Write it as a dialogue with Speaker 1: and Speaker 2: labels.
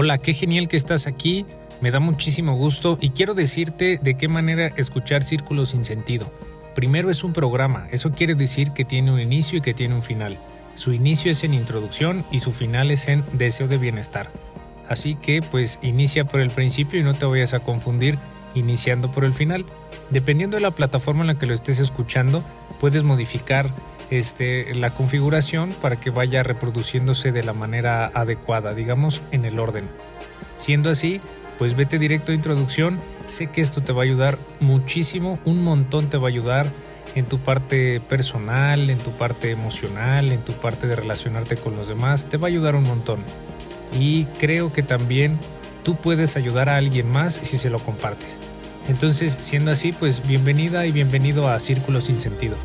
Speaker 1: Hola, qué genial que estás aquí, me da muchísimo gusto y quiero decirte de qué manera escuchar Círculos sin sentido. Primero es un programa, eso quiere decir que tiene un inicio y que tiene un final. Su inicio es en introducción y su final es en deseo de bienestar. Así que pues inicia por el principio y no te vayas a confundir iniciando por el final. Dependiendo de la plataforma en la que lo estés escuchando, puedes modificar este, la configuración para que vaya reproduciéndose de la manera adecuada, digamos en el orden. Siendo así, pues vete directo a introducción. Sé que esto te va a ayudar muchísimo, un montón te va a ayudar en tu parte personal, en tu parte emocional, en tu parte de relacionarte con los demás, te va a ayudar un montón. Y creo que también tú puedes ayudar a alguien más si se lo compartes. Entonces, siendo así, pues bienvenida y bienvenido a Círculo sin sentido.